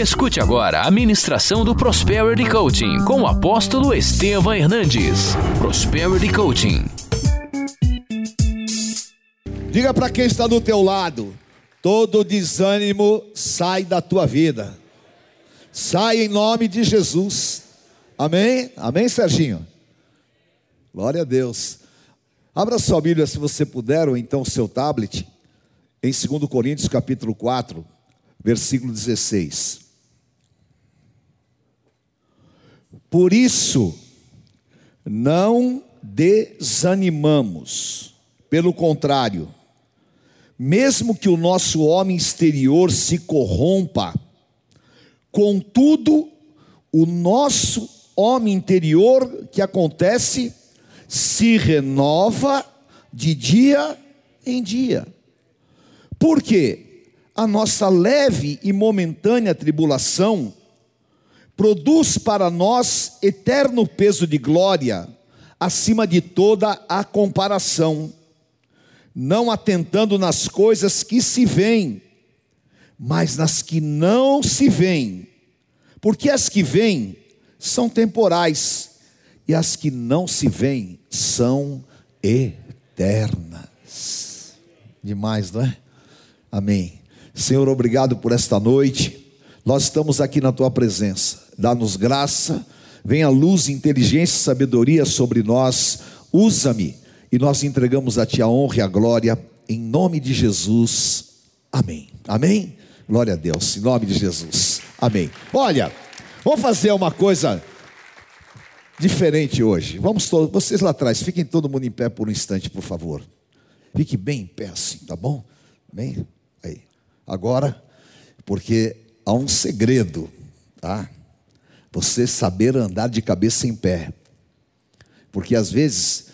Escute agora a ministração do Prosperity Coaching com o apóstolo Estevam Hernandes. Prosperity Coaching. Diga para quem está do teu lado: todo desânimo sai da tua vida. Sai em nome de Jesus. Amém? Amém, Serginho? Glória a Deus. Abra sua Bíblia se você puder, ou então seu tablet, em 2 Coríntios capítulo 4, versículo 16. Por isso, não desanimamos, pelo contrário, mesmo que o nosso homem exterior se corrompa, contudo, o nosso homem interior, que acontece, se renova de dia em dia. Por quê? A nossa leve e momentânea tribulação produz para nós eterno peso de glória, acima de toda a comparação, não atentando nas coisas que se veem, mas nas que não se veem, porque as que vêm são temporais e as que não se veem são eternas. Demais, não é? Amém. Senhor, obrigado por esta noite. Nós estamos aqui na tua presença. Dá-nos graça, venha luz, inteligência e sabedoria sobre nós. Usa-me e nós entregamos a ti a honra e a glória em nome de Jesus. Amém. Amém. Glória a Deus, em nome de Jesus. Amém. Olha, vamos fazer uma coisa diferente hoje. Vamos todos, vocês lá atrás, fiquem todo mundo em pé por um instante, por favor. Fique bem em pé assim, tá bom? Bem, aí. Agora, porque há um segredo, tá? Você saber andar de cabeça em pé. Porque às vezes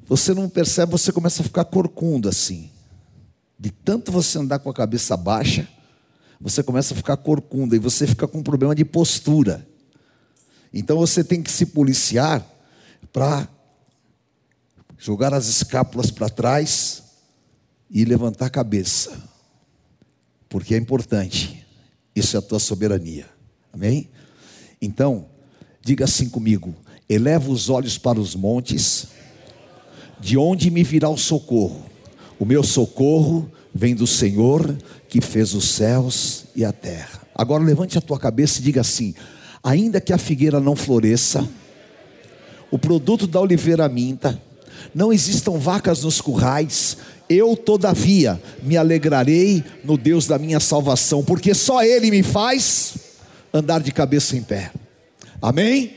você não percebe, você começa a ficar corcunda assim. De tanto você andar com a cabeça baixa, você começa a ficar corcunda e você fica com um problema de postura. Então você tem que se policiar para jogar as escápulas para trás e levantar a cabeça, porque é importante, isso é a tua soberania, amém? Então, diga assim comigo: eleva os olhos para os montes, de onde me virá o socorro? O meu socorro vem do Senhor que fez os céus e a terra. Agora levante a tua cabeça e diga assim: ainda que a figueira não floresça, o produto da oliveira minta, não existam vacas nos currais, eu todavia me alegrarei no Deus da minha salvação, porque só Ele me faz andar de cabeça em pé. Amém?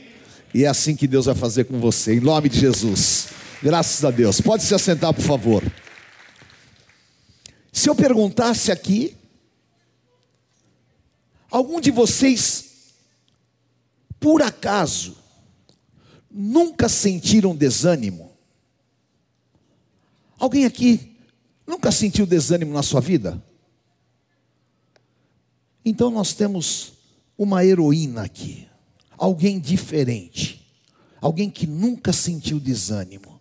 E é assim que Deus vai fazer com você, em nome de Jesus. Graças a Deus. Pode se assentar, por favor. Se eu perguntasse aqui, algum de vocês por acaso, nunca sentiram desânimo? Alguém aqui nunca sentiu desânimo na sua vida? Então nós temos uma heroína aqui, alguém diferente, alguém que nunca sentiu desânimo.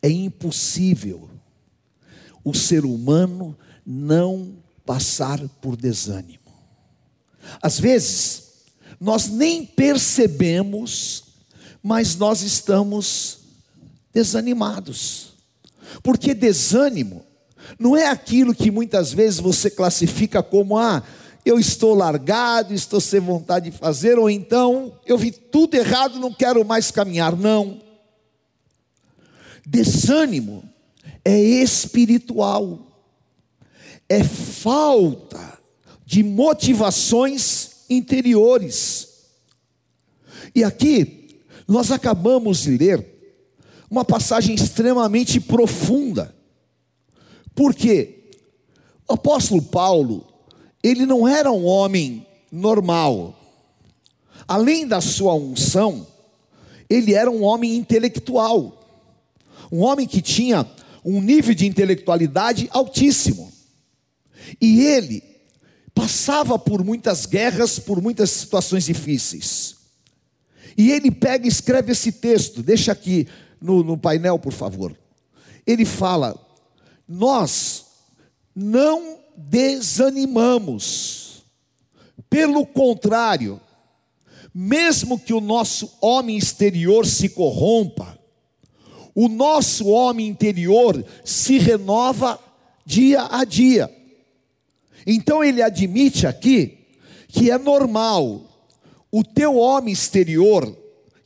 É impossível o ser humano não passar por desânimo. Às vezes, nós nem percebemos, mas nós estamos desanimados. Porque desânimo não é aquilo que muitas vezes você classifica como ah, eu estou largado, estou sem vontade de fazer, ou então eu vi tudo errado, não quero mais caminhar. Não. Desânimo é espiritual, é falta de motivações interiores. E aqui, nós acabamos de ler uma passagem extremamente profunda. Porque o apóstolo Paulo, ele não era um homem normal. Além da sua unção, ele era um homem intelectual. Um homem que tinha um nível de intelectualidade altíssimo. E ele passava por muitas guerras, por muitas situações difíceis. E ele pega e escreve esse texto, deixa aqui no, no painel, por favor. Ele fala: Nós não desanimamos, Pelo contrário, mesmo que o nosso homem exterior se corrompa, o nosso homem interior se renova dia a dia. Então ele admite aqui que é normal o teu homem exterior,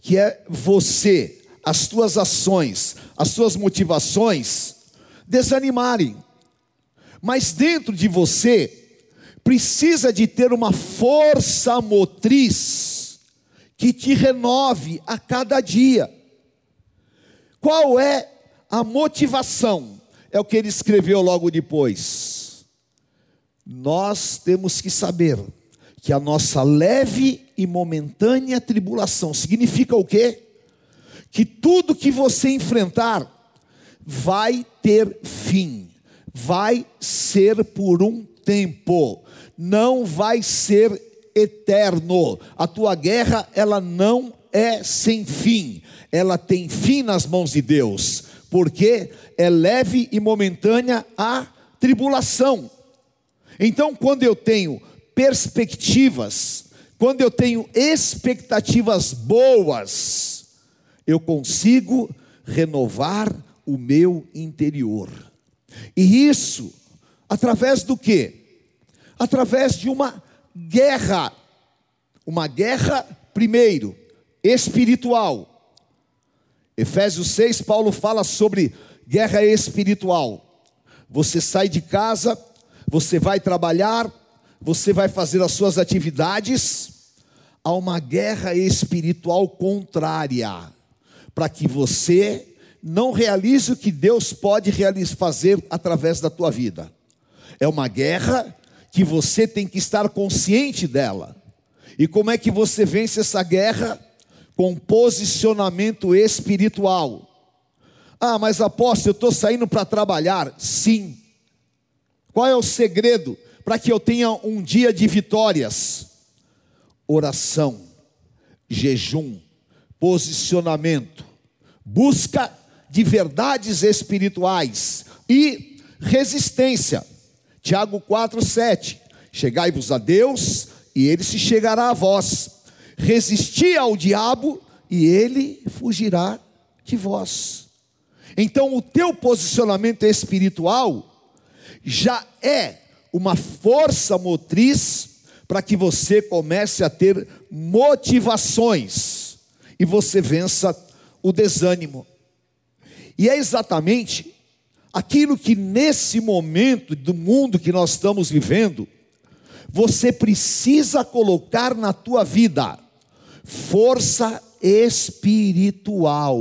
que é você, as tuas ações, as tuas motivações, desanimarem. Mas dentro de você precisa de ter uma força motriz que te renove a cada dia. Qual é a motivação? É o que ele escreveu logo depois. Nós temos que saber que a nossa leve e momentânea tribulação significa o quê? Que tudo que você enfrentar vai ter fim, vai ser por um tempo, não vai ser eterno. A tua guerra, ela não é sem fim, ela tem fim nas mãos de Deus, porque é leve e momentânea a tribulação. Então, quando eu tenho perspectivas, quando eu tenho expectativas boas, eu consigo renovar o meu interior. E isso através do que? Através de uma guerra. Uma guerra, primeiro, espiritual. Efésios 6, Paulo fala sobre guerra espiritual. Você sai de casa, você vai trabalhar, você vai fazer as suas atividades, há uma guerra espiritual contrária, para que você não realize o que Deus pode fazer através da tua vida. É uma guerra que você tem que estar consciente dela. E como é que você vence essa guerra? Com posicionamento espiritual. Ah, mas apóstolo, eu estou saindo para trabalhar. Sim. Qual é o segredo? para que eu tenha um dia de vitórias? Oração, jejum, posicionamento, busca de verdades espirituais e resistência. Tiago 4:7. Chegai-vos a Deus e ele se chegará a vós. Resisti ao diabo e ele fugirá de vós. Então o teu posicionamento espiritual já é uma força motriz para que você comece a ter motivações e você vença o desânimo. E é exatamente aquilo que nesse momento do mundo que nós estamos vivendo, você precisa colocar na tua vida força espiritual,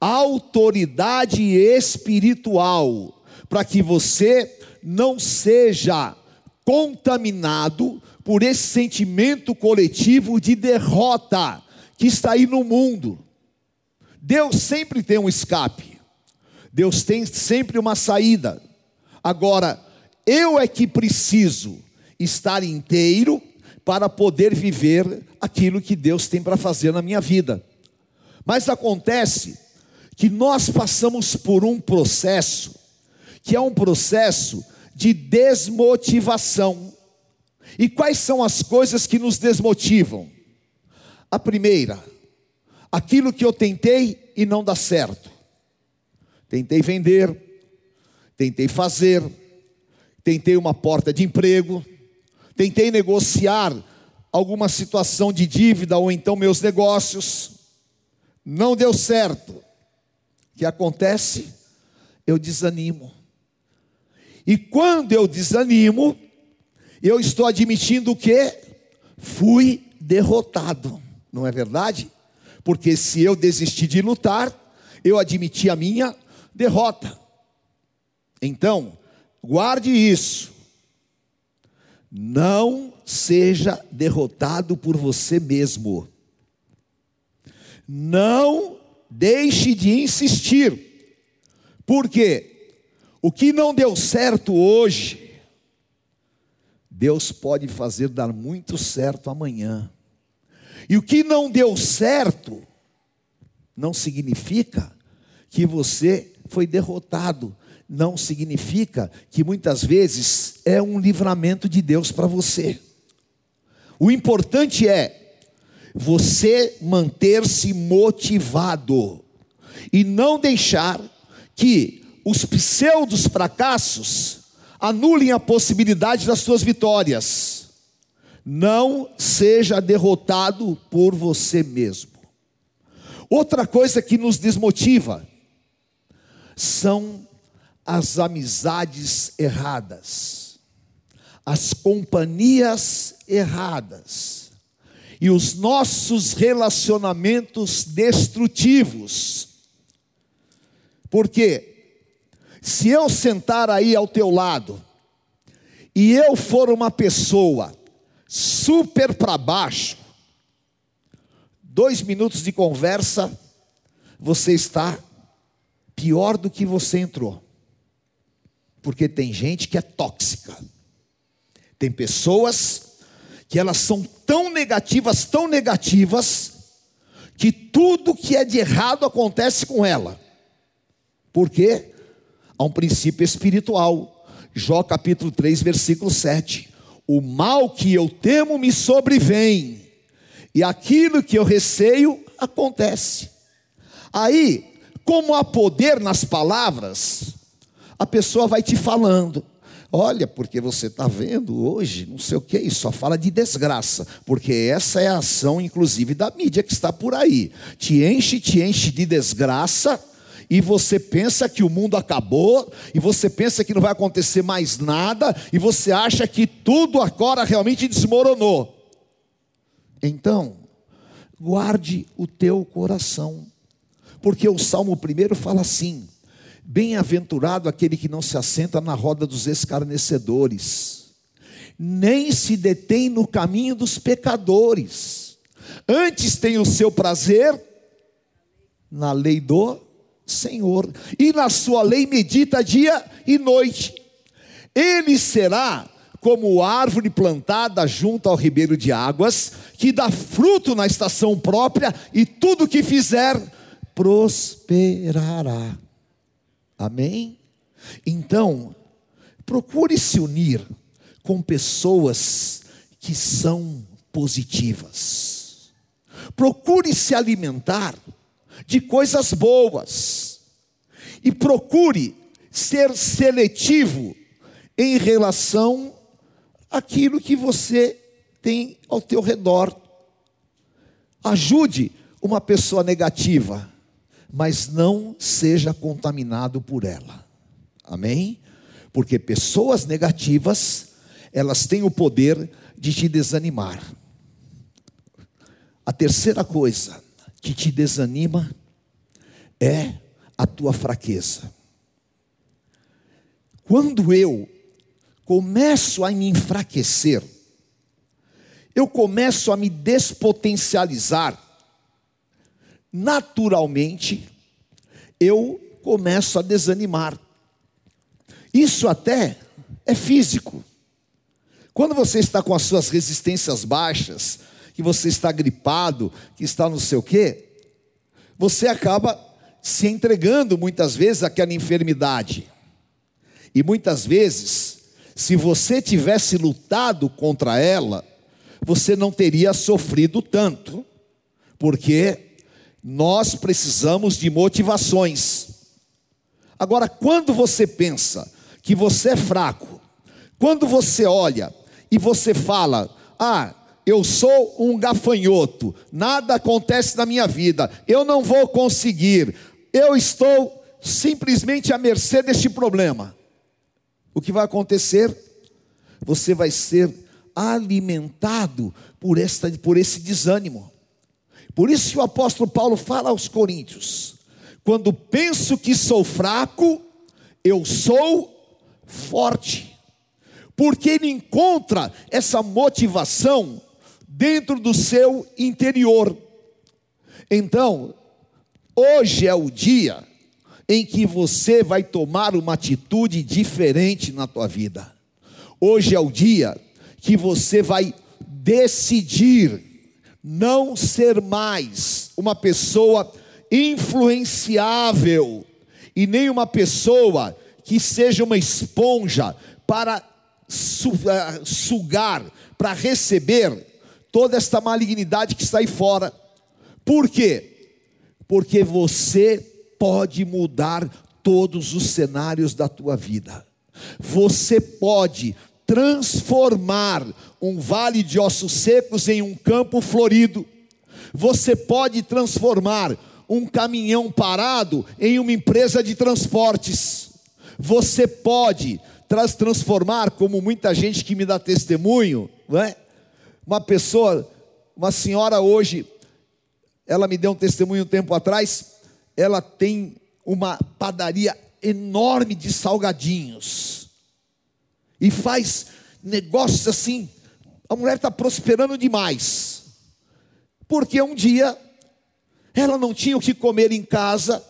autoridade espiritual, para que você não seja contaminado por esse sentimento coletivo de derrota que está aí no mundo. Deus sempre tem um escape, Deus tem sempre uma saída. Agora, eu é que preciso estar inteiro para poder viver aquilo que Deus tem para fazer na minha vida. Mas acontece que nós passamos por um processo, que é um processo de desmotivação. E quais são as coisas que nos desmotivam? A primeira, aquilo que eu tentei e não dá certo. Tentei vender, tentei fazer, tentei uma porta de emprego, tentei negociar alguma situação de dívida ou então meus negócios, não deu certo. O que acontece? Eu desanimo. E quando eu desanimo, eu estou admitindo que fui derrotado, não é verdade? Porque se eu desistir de lutar, eu admiti a minha derrota. Então, guarde isso. Não seja derrotado por você mesmo. Não deixe de insistir. Por quê? O que não deu certo hoje, Deus pode fazer dar muito certo amanhã. E o que não deu certo, não significa que você foi derrotado, não significa que muitas vezes é um livramento de Deus para você. O importante é você manter-se motivado e não deixar que os pseudos fracassos anulem a possibilidade das suas vitórias. Não seja derrotado por você mesmo. Outra coisa que nos desmotiva são as amizades erradas, as companhias erradas e os nossos relacionamentos destrutivos. Porque se eu sentar aí ao teu lado e eu for uma pessoa super para baixo, dois minutos de conversa, você está pior do que você entrou. Porque tem gente que é tóxica. Tem pessoas que elas são tão negativas, tão negativas, que tudo que é de errado acontece com ela. Por quê? Há um princípio espiritual. Jó capítulo 3, versículo 7. O mal que eu temo me sobrevém, e aquilo que eu receio acontece. Aí, como há poder nas palavras, a pessoa vai te falando. Olha, porque você está vendo hoje, não sei o que, só fala de desgraça, porque essa é a ação, inclusive, da mídia que está por aí. Te enche, te enche de desgraça, e você pensa que o mundo acabou, e você pensa que não vai acontecer mais nada, e você acha que tudo agora realmente desmoronou. Então, guarde o teu coração porque o Salmo primeiro fala assim: Bem-aventurado aquele que não se assenta na roda dos escarnecedores, nem se detém no caminho dos pecadores, antes tem o seu prazer na lei do Senhor, e na sua lei medita dia e noite. Ele será como árvore plantada junto ao ribeiro de águas, que dá fruto na estação própria, e tudo que fizer prosperará. Amém? Então, procure se unir com pessoas que são positivas. Procure se alimentar de coisas boas. E procure ser seletivo em relação àquilo que você tem ao teu redor. Ajude uma pessoa negativa mas não seja contaminado por ela. Amém? Porque pessoas negativas, elas têm o poder de te desanimar. A terceira coisa que te desanima é a tua fraqueza. Quando eu começo a me enfraquecer, eu começo a me despotencializar, naturalmente eu começo a desanimar. Isso até é físico. Quando você está com as suas resistências baixas, que você está gripado, que está não sei o quê, você acaba se entregando muitas vezes àquela enfermidade. E muitas vezes, se você tivesse lutado contra ela, você não teria sofrido tanto, porque nós precisamos de motivações. Agora, quando você pensa que você é fraco, quando você olha e você fala: "Ah, eu sou um gafanhoto, nada acontece na minha vida, eu não vou conseguir, eu estou simplesmente à mercê deste problema". O que vai acontecer? Você vai ser alimentado por, esta, por esse desânimo. Por isso que o apóstolo Paulo fala aos Coríntios: quando penso que sou fraco, eu sou forte. Porque ele encontra essa motivação dentro do seu interior. Então, hoje é o dia em que você vai tomar uma atitude diferente na tua vida. Hoje é o dia que você vai decidir não ser mais uma pessoa influenciável e nem uma pessoa que seja uma esponja para eh, sugar, para receber toda esta malignidade que está aí fora. Por quê? Porque você pode mudar todos os cenários da tua vida. Você pode transformar um vale de ossos secos em um campo florido. Você pode transformar um caminhão parado em uma empresa de transportes. Você pode transformar, como muita gente que me dá testemunho, não é? Uma pessoa, uma senhora hoje, ela me deu um testemunho um tempo atrás, ela tem uma padaria enorme de salgadinhos e faz negócios assim. A mulher está prosperando demais, porque um dia ela não tinha o que comer em casa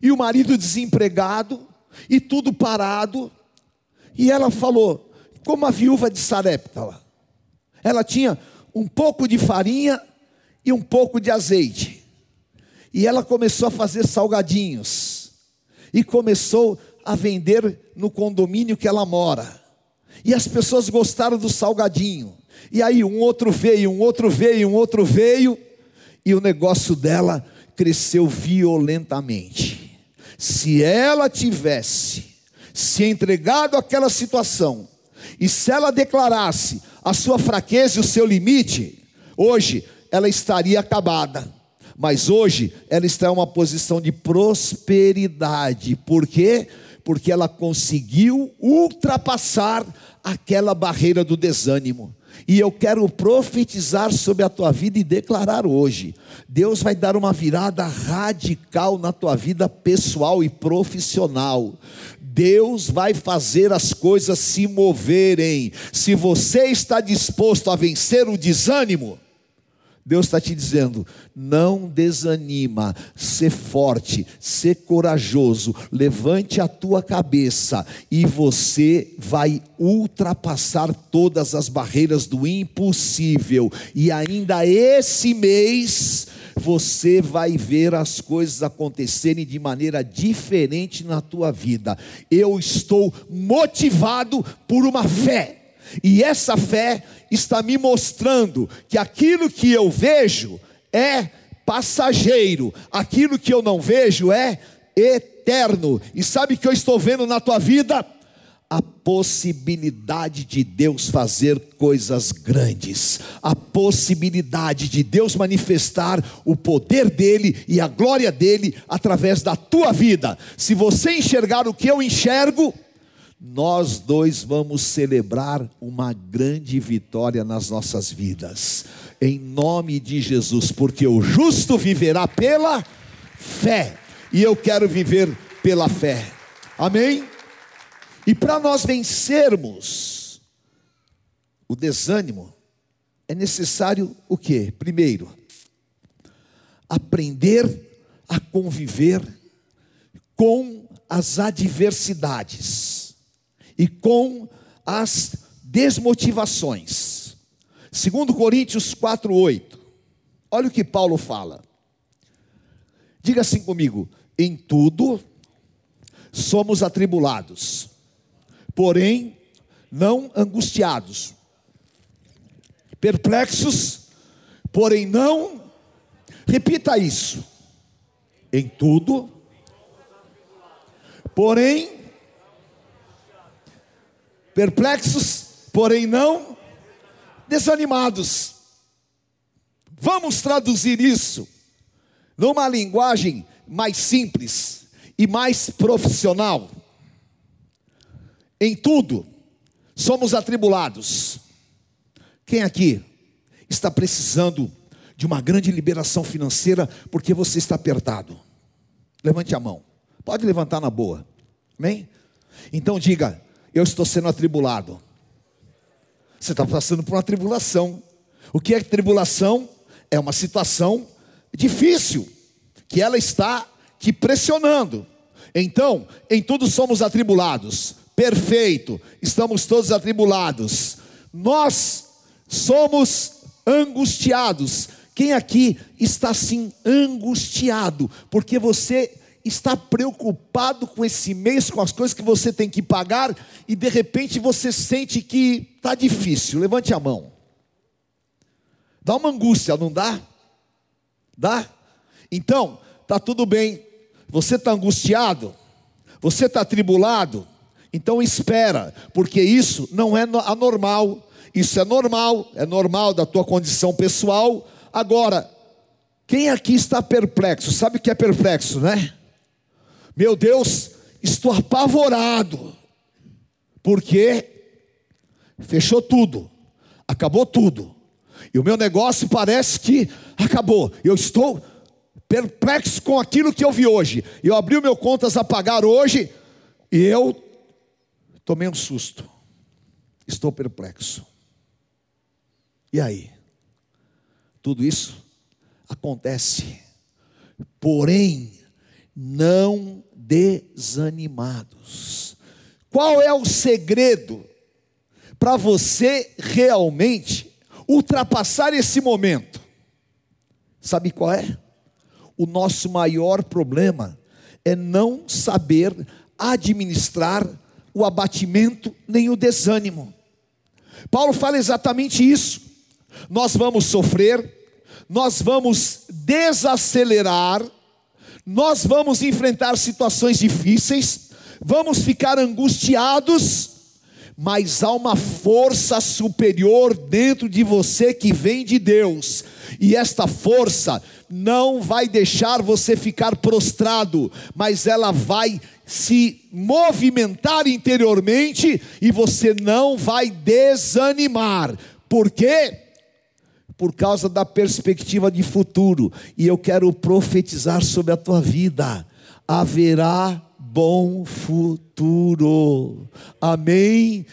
e o marido desempregado e tudo parado. E ela falou, como a viúva de Sarepta, ela tinha um pouco de farinha e um pouco de azeite. E ela começou a fazer salgadinhos. E começou a vender no condomínio que ela mora. E as pessoas gostaram do salgadinho. E aí um outro veio, um outro veio, um outro veio. E o negócio dela cresceu violentamente. Se ela tivesse se entregado àquela situação, e se ela declarasse a sua fraqueza e o seu limite, hoje ela estaria acabada. Mas hoje ela está em uma posição de prosperidade. Por quê? Porque ela conseguiu ultrapassar aquela barreira do desânimo. E eu quero profetizar sobre a tua vida e declarar hoje: Deus vai dar uma virada radical na tua vida pessoal e profissional. Deus vai fazer as coisas se moverem. Se você está disposto a vencer o desânimo, Deus está te dizendo: não desanima, ser forte, ser corajoso, levante a tua cabeça e você vai ultrapassar todas as barreiras do impossível. E ainda esse mês você vai ver as coisas acontecerem de maneira diferente na tua vida. Eu estou motivado por uma fé e essa fé está me mostrando que aquilo que eu vejo é passageiro, aquilo que eu não vejo é eterno. E sabe o que eu estou vendo na tua vida? a possibilidade de Deus fazer coisas grandes, a possibilidade de Deus manifestar o poder dele e a glória dele através da tua vida. Se você enxergar o que eu enxergo, nós dois vamos celebrar uma grande vitória nas nossas vidas, em nome de Jesus, porque o justo viverá pela fé, e eu quero viver pela fé, amém? E para nós vencermos o desânimo, é necessário o que? Primeiro, aprender a conviver com as adversidades e com as desmotivações. Segundo Coríntios 4:8. Olha o que Paulo fala. Diga assim comigo: em tudo somos atribulados, porém não angustiados, perplexos, porém não. Repita isso. Em tudo, porém perplexos, porém não desanimados. Vamos traduzir isso numa linguagem mais simples e mais profissional. Em tudo, somos atribulados. Quem aqui está precisando de uma grande liberação financeira porque você está apertado? Levante a mão. Pode levantar na boa. Amém? Então diga: eu estou sendo atribulado. Você está passando por uma tribulação. O que é tribulação? É uma situação difícil, que ela está te pressionando. Então, em tudo somos atribulados. Perfeito, estamos todos atribulados. Nós somos angustiados. Quem aqui está assim angustiado? Porque você está preocupado com esse mês, com as coisas que você tem que pagar, e de repente você sente que está difícil. Levante a mão. Dá uma angústia, não dá? Dá? Então, tá tudo bem. Você está angustiado? Você está atribulado? Então espera, porque isso não é anormal. Isso é normal, é normal da tua condição pessoal. Agora, quem aqui está perplexo? Sabe o que é perplexo, né? Meu Deus, estou apavorado. Porque fechou tudo, acabou tudo. E o meu negócio parece que acabou. Eu estou perplexo com aquilo que eu vi hoje. Eu abri o meu contas a pagar hoje e eu tomei um susto. Estou perplexo. E aí? Tudo isso acontece. Porém, não desanimados. Qual é o segredo para você realmente ultrapassar esse momento? Sabe qual é? O nosso maior problema é não saber administrar o abatimento nem o desânimo. Paulo fala exatamente isso. Nós vamos sofrer, nós vamos desacelerar, nós vamos enfrentar situações difíceis, vamos ficar angustiados, mas há uma força superior dentro de você que vem de Deus, e esta força não vai deixar você ficar prostrado, mas ela vai se movimentar interiormente e você não vai desanimar. Por quê? Por causa da perspectiva de futuro, e eu quero profetizar sobre a tua vida. Haverá bom futuro. Amém.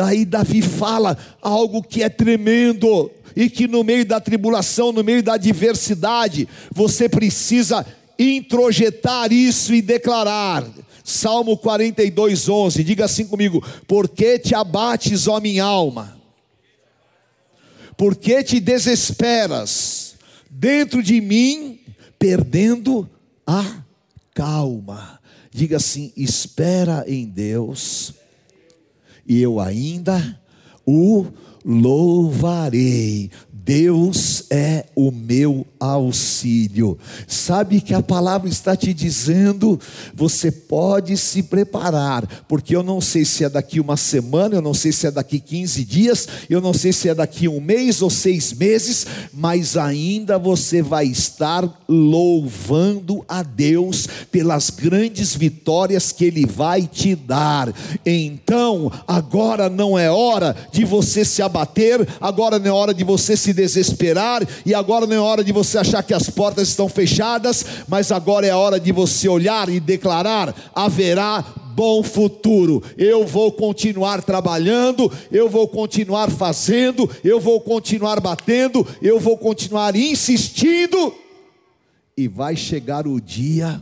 Aí Davi fala algo que é tremendo e que no meio da tribulação, no meio da adversidade, você precisa introjetar isso e declarar. Salmo 42, 11, diga assim comigo: Por que te abates, ó minha alma? Por que te desesperas dentro de mim, perdendo a calma? Diga assim: espera em Deus, e eu ainda o louvarei. Deus é o meu auxílio. Sabe que a palavra está te dizendo, você pode se preparar, porque eu não sei se é daqui uma semana, eu não sei se é daqui 15 dias, eu não sei se é daqui um mês ou seis meses, mas ainda você vai estar louvando a Deus pelas grandes vitórias que Ele vai te dar. Então, agora não é hora de você se abater, agora não é hora de você se desesperar, e agora não é hora de você achar que as portas estão fechadas, mas agora é a hora de você olhar e declarar: haverá bom futuro. Eu vou continuar trabalhando, eu vou continuar fazendo, eu vou continuar batendo, eu vou continuar insistindo, e vai chegar o dia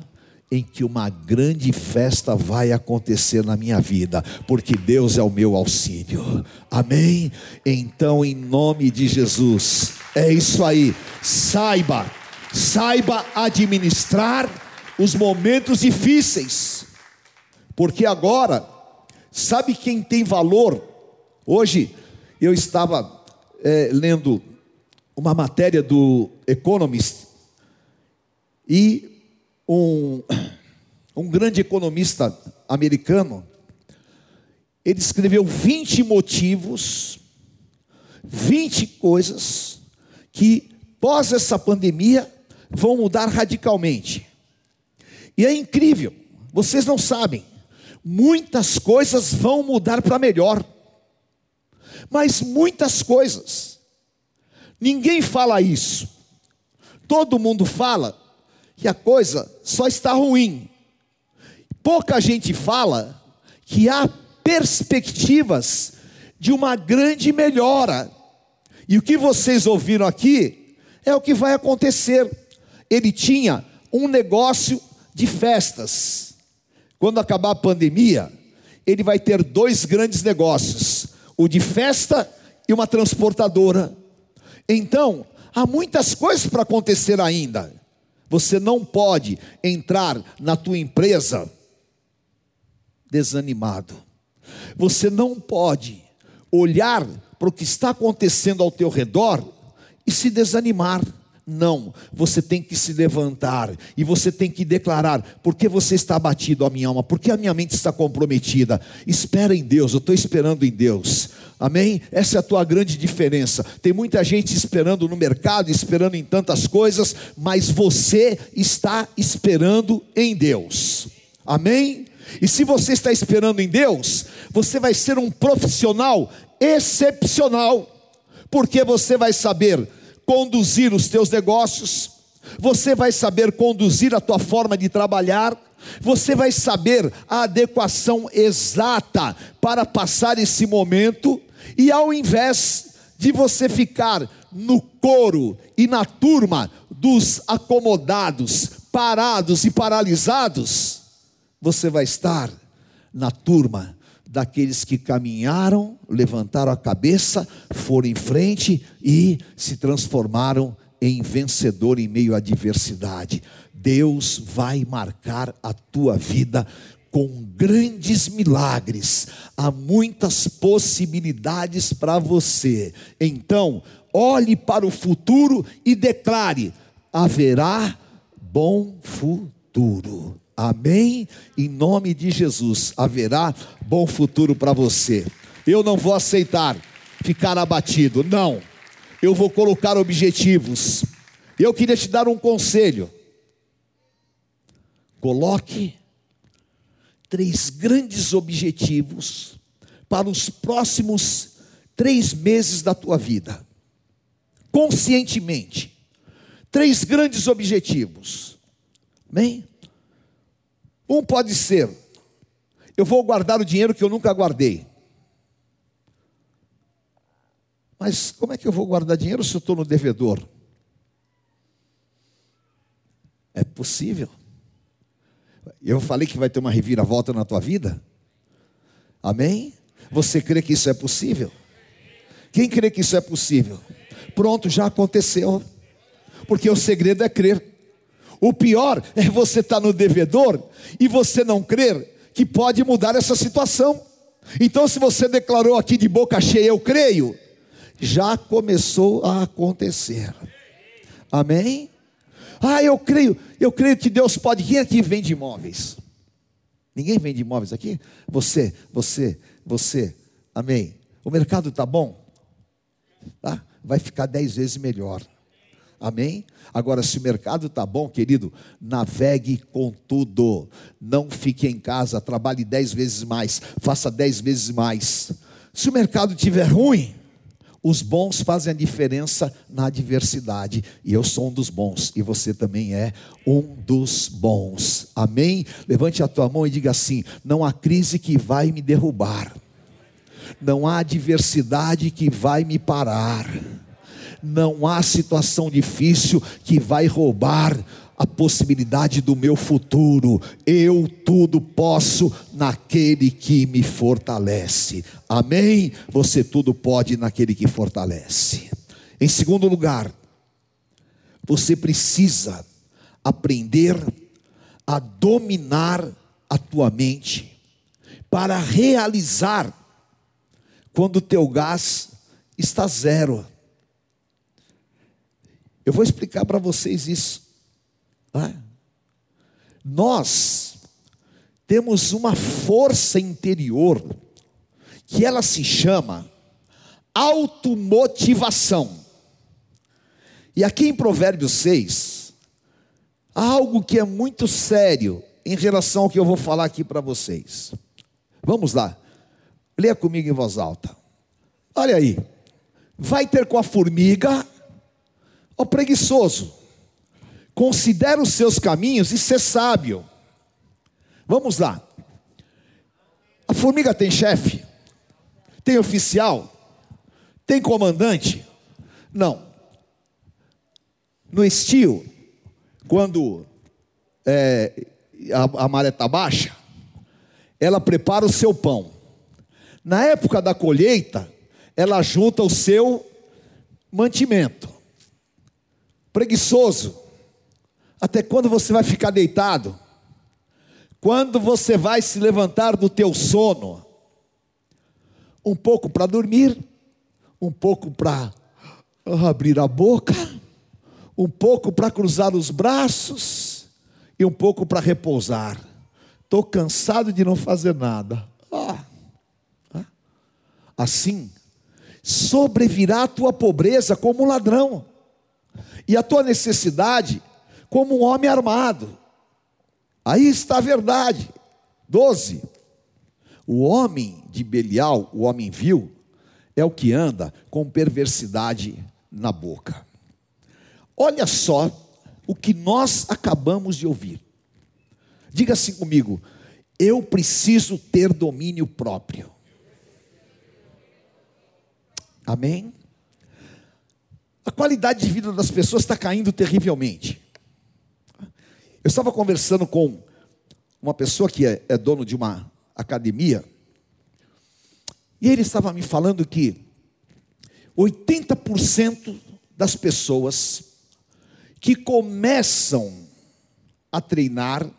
em que uma grande festa vai acontecer na minha vida, porque Deus é o meu auxílio. Amém? Então, em nome de Jesus, é isso aí. Saiba, saiba administrar os momentos difíceis, porque agora, sabe quem tem valor? Hoje eu estava é, lendo uma matéria do Economist e um, um grande economista americano, ele escreveu 20 motivos, 20 coisas que pós essa pandemia vão mudar radicalmente. E é incrível, vocês não sabem, muitas coisas vão mudar para melhor. Mas muitas coisas. Ninguém fala isso. Todo mundo fala que a coisa só está ruim. Pouca gente fala que há perspectivas de uma grande melhora. E o que vocês ouviram aqui é o que vai acontecer. Ele tinha um negócio de festas. Quando acabar a pandemia, ele vai ter dois grandes negócios: o de festa e uma transportadora. Então, há muitas coisas para acontecer ainda. Você não pode entrar na tua empresa desanimado. Você não pode olhar para o que está acontecendo ao teu redor e se desanimar. Não, você tem que se levantar e você tem que declarar: porque você está abatido, a minha alma, porque a minha mente está comprometida. Espera em Deus, eu estou esperando em Deus. Amém? Essa é a tua grande diferença. Tem muita gente esperando no mercado, esperando em tantas coisas, mas você está esperando em Deus. Amém? E se você está esperando em Deus, você vai ser um profissional excepcional, porque você vai saber conduzir os teus negócios, você vai saber conduzir a tua forma de trabalhar, você vai saber a adequação exata para passar esse momento, e ao invés de você ficar no coro e na turma dos acomodados, parados e paralisados, você vai estar na turma daqueles que caminharam, levantaram a cabeça, foram em frente e se transformaram em vencedor em meio à adversidade. Deus vai marcar a tua vida com grandes milagres, há muitas possibilidades para você. Então, olhe para o futuro e declare: haverá bom futuro. Amém? Em nome de Jesus, haverá bom futuro para você. Eu não vou aceitar ficar abatido, não. Eu vou colocar objetivos. Eu queria te dar um conselho. Coloque três grandes objetivos para os próximos três meses da tua vida, conscientemente. Três grandes objetivos. Amém? Um pode ser: eu vou guardar o dinheiro que eu nunca guardei. Mas como é que eu vou guardar dinheiro se eu estou no devedor? É possível. Eu falei que vai ter uma reviravolta na tua vida? Amém? Você crê que isso é possível? Quem crê que isso é possível? Pronto, já aconteceu. Porque o segredo é crer. O pior é você estar tá no devedor e você não crer que pode mudar essa situação. Então, se você declarou aqui de boca cheia, eu creio, já começou a acontecer. Amém? Ah, eu creio, eu creio que Deus pode. Quem aqui vende imóveis? Ninguém vende imóveis aqui? Você, você, você. Amém. O mercado está bom? Tá? Vai ficar dez vezes melhor. Amém? Agora, se o mercado está bom, querido, navegue com tudo. Não fique em casa, trabalhe dez vezes mais, faça dez vezes mais. Se o mercado estiver ruim, os bons fazem a diferença na adversidade. E eu sou um dos bons, e você também é um dos bons. Amém? Levante a tua mão e diga assim: não há crise que vai me derrubar, não há adversidade que vai me parar não há situação difícil que vai roubar a possibilidade do meu futuro. Eu tudo posso naquele que me fortalece. Amém? Você tudo pode naquele que fortalece. Em segundo lugar, você precisa aprender a dominar a tua mente para realizar quando o teu gás está zero. Eu vou explicar para vocês isso. É? Nós temos uma força interior que ela se chama automotivação. E aqui em Provérbios 6, há algo que é muito sério em relação ao que eu vou falar aqui para vocês. Vamos lá, leia comigo em voz alta. Olha aí, vai ter com a formiga Ó preguiçoso, considera os seus caminhos e ser sábio. Vamos lá. A formiga tem chefe? Tem oficial? Tem comandante? Não. No estio, quando é, a, a maré está baixa, ela prepara o seu pão. Na época da colheita, ela junta o seu mantimento preguiçoso. Até quando você vai ficar deitado? Quando você vai se levantar do teu sono? Um pouco para dormir, um pouco para abrir a boca, um pouco para cruzar os braços e um pouco para repousar. Estou cansado de não fazer nada. Ah. Assim, sobrevirá a tua pobreza como um ladrão, e a tua necessidade como um homem armado. Aí está a verdade. 12. O homem de Belial, o homem vil, é o que anda com perversidade na boca. Olha só o que nós acabamos de ouvir. Diga assim comigo: eu preciso ter domínio próprio. Amém? Qualidade de vida das pessoas está caindo terrivelmente. Eu estava conversando com uma pessoa que é, é dono de uma academia, e ele estava me falando que 80% das pessoas que começam a treinar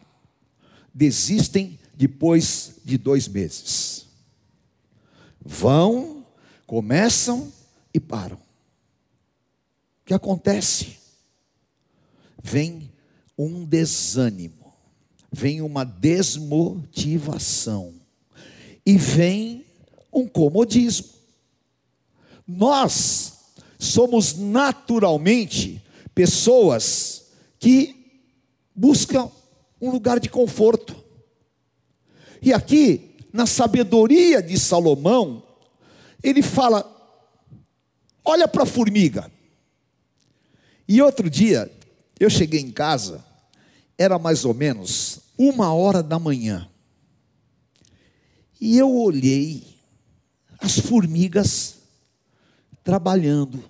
desistem depois de dois meses. Vão, começam e param. Que acontece? Vem um desânimo, vem uma desmotivação e vem um comodismo. Nós somos naturalmente pessoas que buscam um lugar de conforto. E aqui, na sabedoria de Salomão, ele fala: olha para a formiga. E outro dia, eu cheguei em casa, era mais ou menos uma hora da manhã, e eu olhei as formigas trabalhando,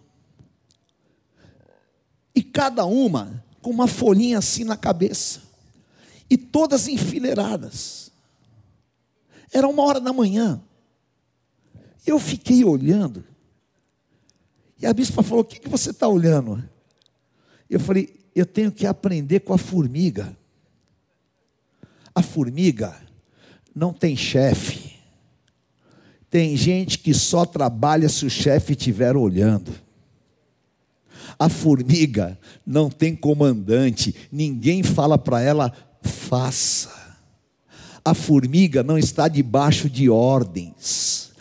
e cada uma com uma folhinha assim na cabeça, e todas enfileiradas. Era uma hora da manhã. Eu fiquei olhando, e a bispa falou: O que, que você está olhando? Eu falei: Eu tenho que aprender com a formiga. A formiga não tem chefe. Tem gente que só trabalha se o chefe estiver olhando. A formiga não tem comandante, ninguém fala para ela, faça. A formiga não está debaixo de ordens,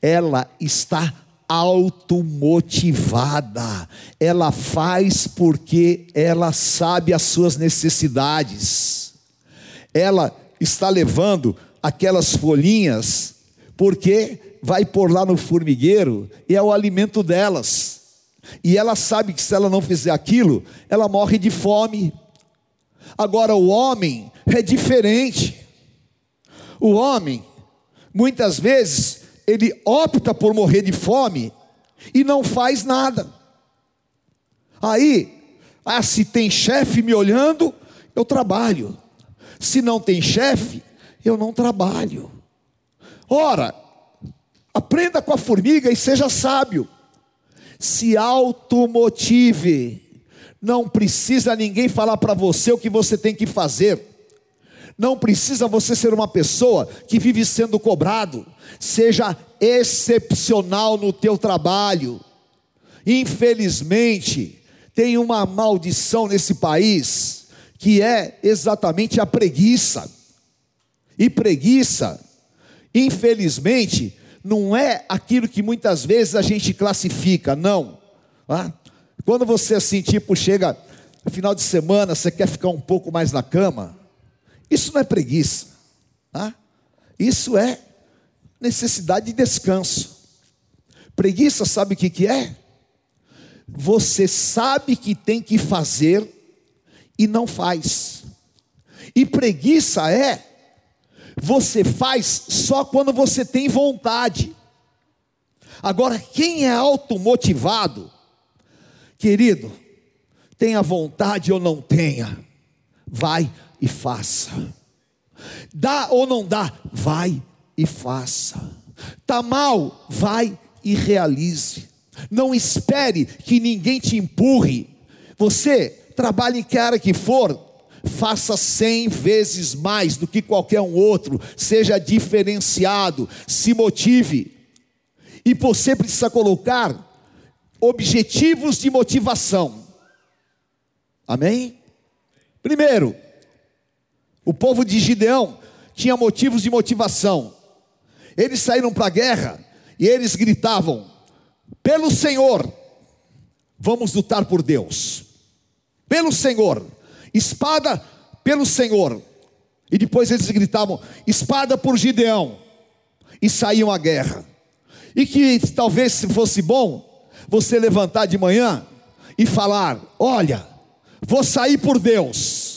ela está automotivada, ela faz porque ela sabe as suas necessidades, ela está levando aquelas folhinhas porque vai pôr lá no formigueiro e é o alimento delas. E ela sabe que se ela não fizer aquilo, ela morre de fome. Agora o homem é diferente. O homem, muitas vezes, ele opta por morrer de fome e não faz nada. Aí, ah, se tem chefe me olhando, eu trabalho. Se não tem chefe, eu não trabalho. Ora, aprenda com a formiga e seja sábio. Se automotive. Não precisa ninguém falar para você o que você tem que fazer. Não precisa você ser uma pessoa que vive sendo cobrado. Seja excepcional no teu trabalho. Infelizmente, tem uma maldição nesse país que é exatamente a preguiça. E preguiça Infelizmente, não é aquilo que muitas vezes a gente classifica, não. Ah, quando você assim, tipo, chega final de semana, você quer ficar um pouco mais na cama, isso não é preguiça. Ah, isso é necessidade de descanso. Preguiça, sabe o que, que é? Você sabe que tem que fazer e não faz. E preguiça é você faz só quando você tem vontade. Agora, quem é automotivado, querido, tenha vontade ou não tenha, vai e faça. Dá ou não dá, vai e faça. Tá mal, vai e realize. Não espere que ninguém te empurre. Você trabalhe em que área que for, faça cem vezes mais do que qualquer um outro, seja diferenciado, se motive. E você precisa colocar objetivos de motivação. Amém? Primeiro, o povo de Gideão tinha motivos de motivação. Eles saíram para a guerra e eles gritavam: pelo Senhor, vamos lutar por Deus. Pelo Senhor, espada pelo Senhor. E depois eles gritavam: espada por Gideão. E saíam à guerra. E que talvez fosse bom você levantar de manhã e falar: olha, vou sair por Deus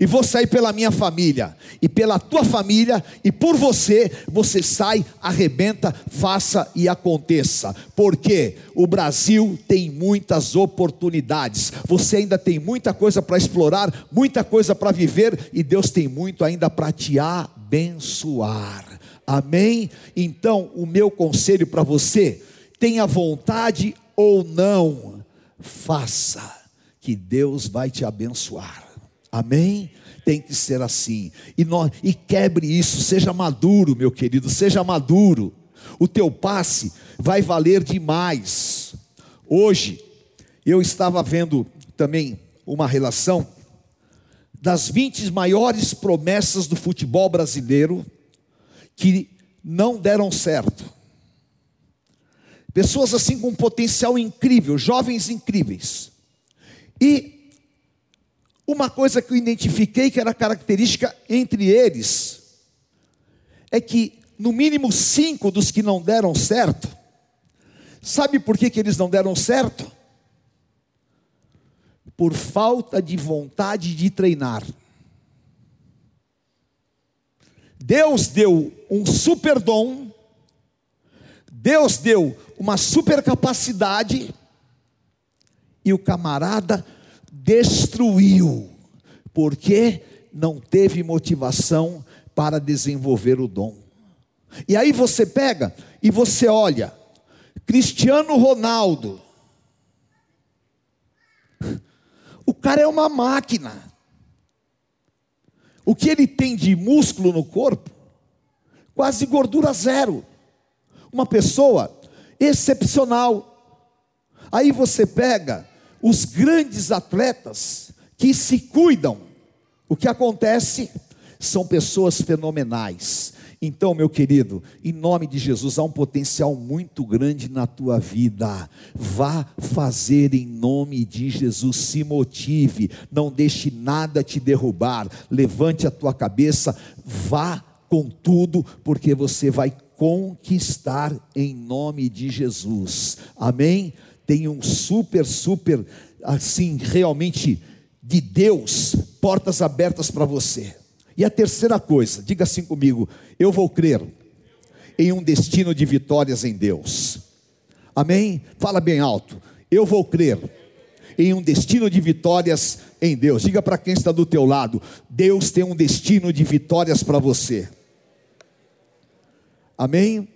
e vou sair pela minha família, e pela tua família, e por você, você sai, arrebenta, faça e aconteça, porque o Brasil tem muitas oportunidades, você ainda tem muita coisa para explorar, muita coisa para viver, e Deus tem muito ainda para te abençoar, amém? Então, o meu conselho para você, tenha vontade ou não, faça, que Deus vai te abençoar. Amém? Tem que ser assim. E, nós, e quebre isso, seja maduro, meu querido, seja maduro. O teu passe vai valer demais. Hoje, eu estava vendo também uma relação das 20 maiores promessas do futebol brasileiro que não deram certo. Pessoas assim com um potencial incrível, jovens incríveis. E uma coisa que eu identifiquei que era característica entre eles é que, no mínimo, cinco dos que não deram certo, sabe por que, que eles não deram certo? Por falta de vontade de treinar. Deus deu um super dom, Deus deu uma super capacidade, e o camarada destruiu, porque não teve motivação para desenvolver o dom. E aí você pega e você olha, Cristiano Ronaldo, o cara é uma máquina. O que ele tem de músculo no corpo, quase gordura zero. Uma pessoa excepcional. Aí você pega os grandes atletas que se cuidam, o que acontece são pessoas fenomenais. Então, meu querido, em nome de Jesus, há um potencial muito grande na tua vida. Vá fazer em nome de Jesus, se motive, não deixe nada te derrubar. Levante a tua cabeça, vá com tudo, porque você vai conquistar em nome de Jesus. Amém? Tem um super, super, assim, realmente de Deus, portas abertas para você. E a terceira coisa, diga assim comigo: eu vou crer em um destino de vitórias em Deus. Amém? Fala bem alto. Eu vou crer em um destino de vitórias em Deus. Diga para quem está do teu lado: Deus tem um destino de vitórias para você. Amém?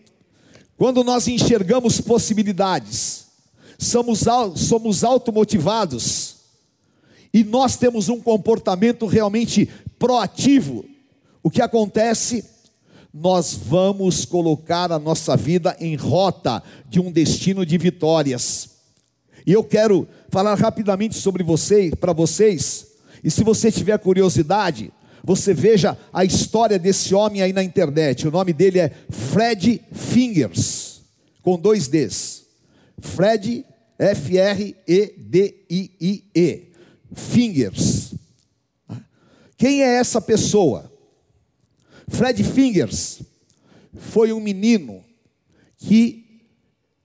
Quando nós enxergamos possibilidades, somos, somos automotivados e nós temos um comportamento realmente proativo, o que acontece? Nós vamos colocar a nossa vida em rota de um destino de vitórias. E eu quero falar rapidamente sobre você, para vocês, e se você tiver curiosidade, você veja a história desse homem aí na internet. O nome dele é Fred Fingers, com dois Ds. Fred F-R-E-D-I-I-E. Fingers. Quem é essa pessoa? Fred Fingers foi um menino que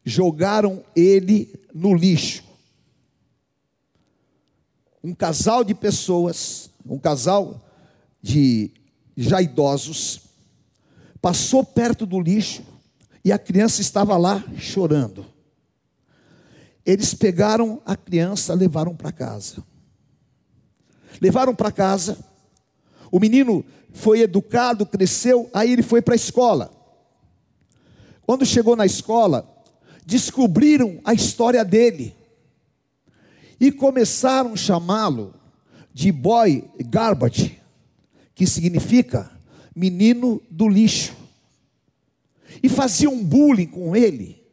jogaram ele no lixo. Um casal de pessoas, um casal de já idosos, passou perto do lixo e a criança estava lá chorando. Eles pegaram a criança, levaram para casa. Levaram para casa. O menino foi educado, cresceu, aí ele foi para a escola. Quando chegou na escola, descobriram a história dele e começaram a chamá-lo de boy garbage, que significa menino do lixo. E faziam bullying com ele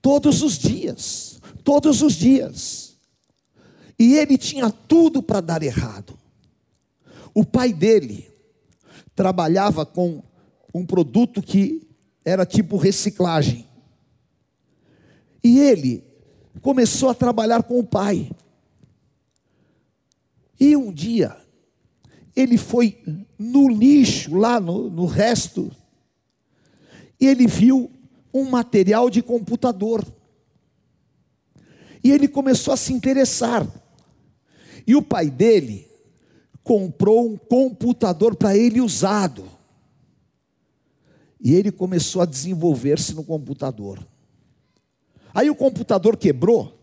todos os dias todos os dias. E ele tinha tudo para dar errado. O pai dele trabalhava com um produto que era tipo reciclagem. E ele começou a trabalhar com o pai. E um dia, ele foi no lixo, lá no, no resto, e ele viu um material de computador. E ele começou a se interessar. E o pai dele comprou um computador para ele usado. E ele começou a desenvolver-se no computador. Aí o computador quebrou.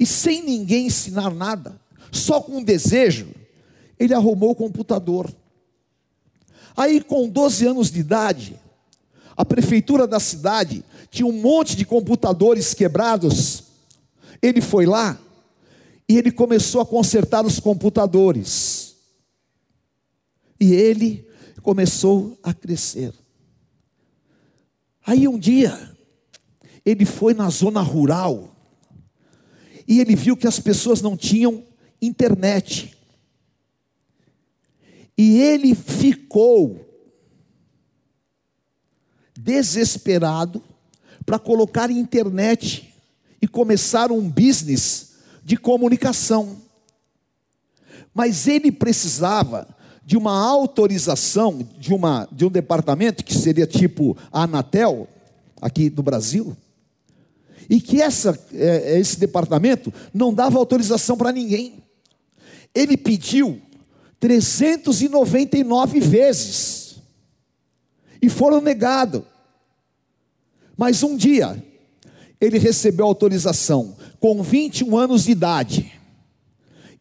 E sem ninguém ensinar nada, só com um desejo, ele arrumou o computador. Aí, com 12 anos de idade, a prefeitura da cidade tinha um monte de computadores quebrados. Ele foi lá e ele começou a consertar os computadores. E ele começou a crescer. Aí um dia, ele foi na zona rural e ele viu que as pessoas não tinham internet. E ele ficou desesperado para colocar internet e começar um business de comunicação. Mas ele precisava de uma autorização de, uma, de um departamento que seria tipo a Anatel, aqui do Brasil, e que essa, é, esse departamento não dava autorização para ninguém. Ele pediu 399 vezes e foram negados. Mas um dia, ele recebeu autorização com 21 anos de idade.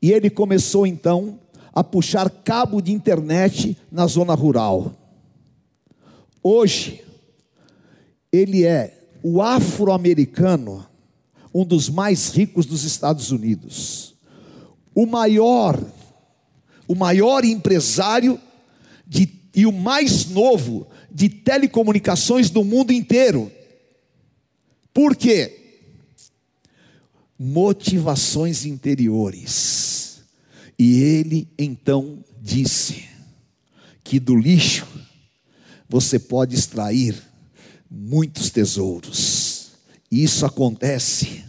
E ele começou então a puxar cabo de internet na zona rural. Hoje, ele é o afro-americano, um dos mais ricos dos Estados Unidos, o maior, o maior empresário de, e o mais novo de telecomunicações do mundo inteiro. Por quê? Motivações interiores. E ele então disse que do lixo você pode extrair muitos tesouros. Isso acontece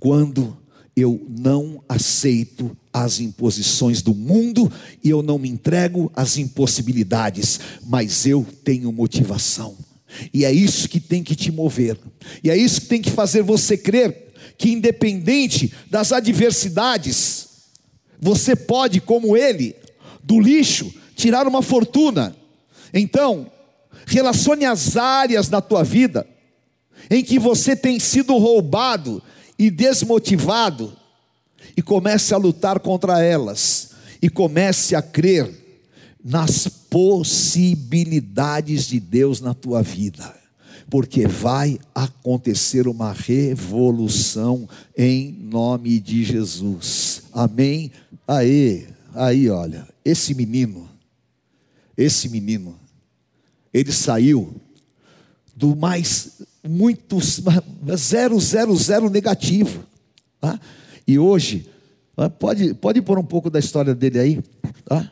quando eu não aceito as imposições do mundo e eu não me entrego às impossibilidades, mas eu tenho motivação. E é isso que tem que te mover. E é isso que tem que fazer você crer que independente das adversidades, você pode, como ele, do lixo tirar uma fortuna. Então, relacione as áreas da tua vida em que você tem sido roubado e desmotivado e comece a lutar contra elas e comece a crer nas possibilidades de Deus na tua vida, porque vai acontecer uma revolução em nome de Jesus. Amém. Aí, aí, olha, esse menino, esse menino, ele saiu do mais muito zero, zero, zero negativo. Tá? E hoje, pode, pode pôr um pouco da história dele aí. Tá?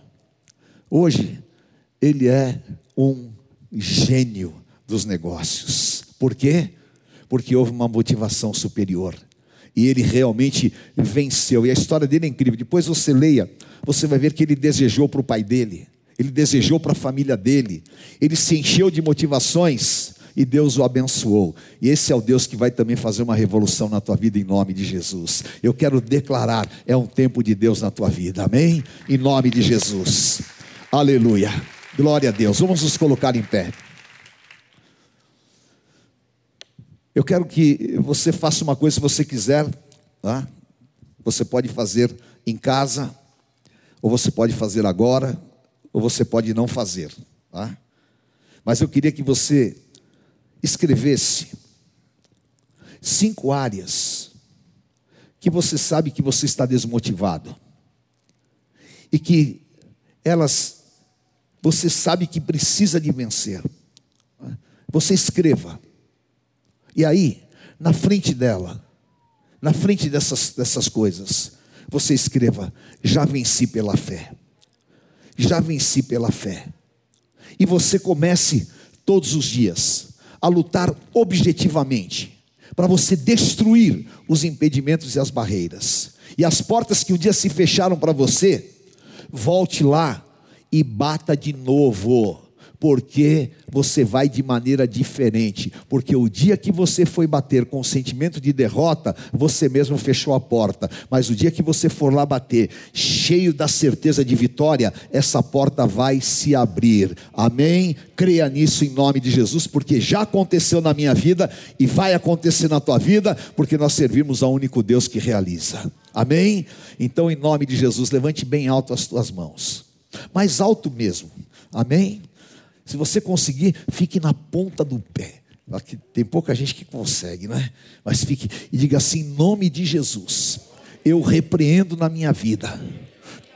Hoje, ele é um gênio dos negócios. Por quê? Porque houve uma motivação superior. E ele realmente venceu. E a história dele é incrível. Depois você leia, você vai ver que ele desejou para o pai dele, ele desejou para a família dele, ele se encheu de motivações e Deus o abençoou. E esse é o Deus que vai também fazer uma revolução na tua vida em nome de Jesus. Eu quero declarar, é um tempo de Deus na tua vida. Amém? Em nome de Jesus. Aleluia. Glória a Deus. Vamos nos colocar em pé. Eu quero que você faça uma coisa se você quiser, tá? Você pode fazer em casa, ou você pode fazer agora, ou você pode não fazer, tá? Mas eu queria que você escrevesse cinco áreas que você sabe que você está desmotivado e que elas você sabe que precisa de vencer. Você escreva. E aí, na frente dela, na frente dessas, dessas coisas, você escreva: Já venci pela fé. Já venci pela fé. E você comece todos os dias a lutar objetivamente para você destruir os impedimentos e as barreiras. E as portas que um dia se fecharam para você, volte lá e bata de novo porque você vai de maneira diferente. Porque o dia que você foi bater com o sentimento de derrota, você mesmo fechou a porta. Mas o dia que você for lá bater, cheio da certeza de vitória, essa porta vai se abrir. Amém? Creia nisso em nome de Jesus, porque já aconteceu na minha vida e vai acontecer na tua vida, porque nós servimos ao único Deus que realiza. Amém? Então, em nome de Jesus, levante bem alto as tuas mãos. Mais alto mesmo. Amém? Se você conseguir, fique na ponta do pé. Aqui tem pouca gente que consegue, né? Mas fique e diga assim: em nome de Jesus, eu repreendo na minha vida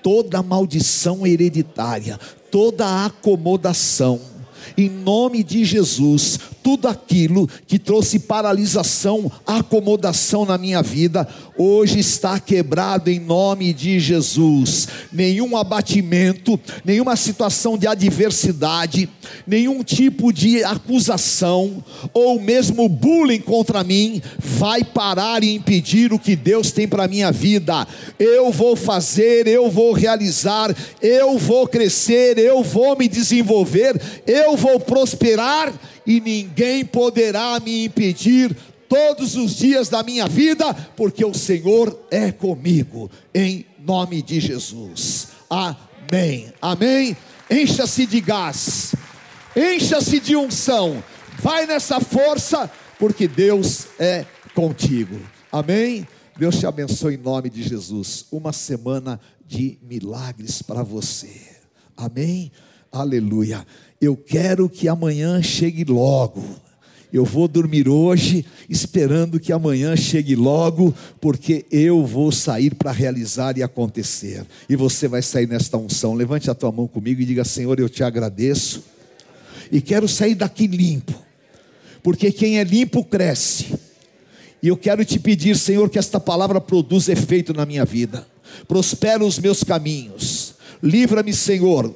toda maldição hereditária, toda acomodação. Em nome de Jesus, tudo aquilo que trouxe paralisação, acomodação na minha vida, hoje está quebrado em nome de Jesus. Nenhum abatimento, nenhuma situação de adversidade, nenhum tipo de acusação ou mesmo bullying contra mim vai parar e impedir o que Deus tem para minha vida. Eu vou fazer, eu vou realizar, eu vou crescer, eu vou me desenvolver, eu vou prosperar e ninguém poderá me impedir todos os dias da minha vida, porque o Senhor é comigo, em nome de Jesus. Amém. Amém. Encha-se de gás, encha-se de unção, vai nessa força, porque Deus é contigo. Amém. Deus te abençoe em nome de Jesus. Uma semana de milagres para você. Amém. Aleluia. Eu quero que amanhã chegue logo. Eu vou dormir hoje esperando que amanhã chegue logo, porque eu vou sair para realizar e acontecer. E você vai sair nesta unção. Levante a tua mão comigo e diga: Senhor, eu te agradeço. E quero sair daqui limpo, porque quem é limpo cresce. E eu quero te pedir, Senhor, que esta palavra produza efeito na minha vida. Prospera os meus caminhos. Livra-me, Senhor,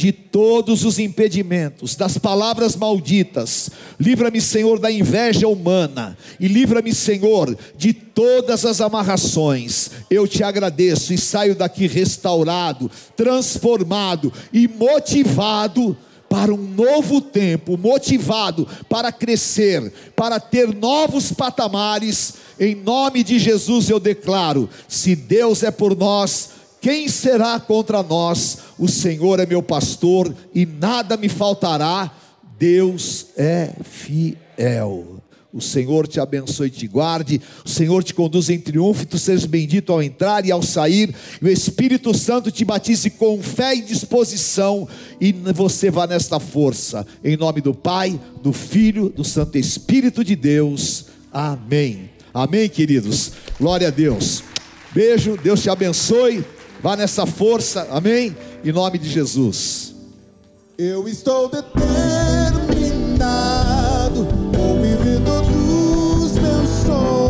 de todos os impedimentos, das palavras malditas. Livra-me, Senhor, da inveja humana. E livra-me, Senhor, de todas as amarrações. Eu te agradeço e saio daqui restaurado, transformado e motivado para um novo tempo, motivado para crescer, para ter novos patamares. Em nome de Jesus eu declaro: se Deus é por nós, quem será contra nós? O Senhor é meu pastor e nada me faltará. Deus é fiel. O Senhor te abençoe e te guarde. O Senhor te conduz em triunfo. Tu sejas bendito ao entrar e ao sair. E o Espírito Santo te batize com fé e disposição. E você vá nesta força. Em nome do Pai, do Filho, do Santo Espírito de Deus. Amém. Amém, queridos. Glória a Deus. Beijo. Deus te abençoe. Vá nessa força, amém? Em nome de Jesus. Eu estou determinado, vou viver todos os meus sonhos.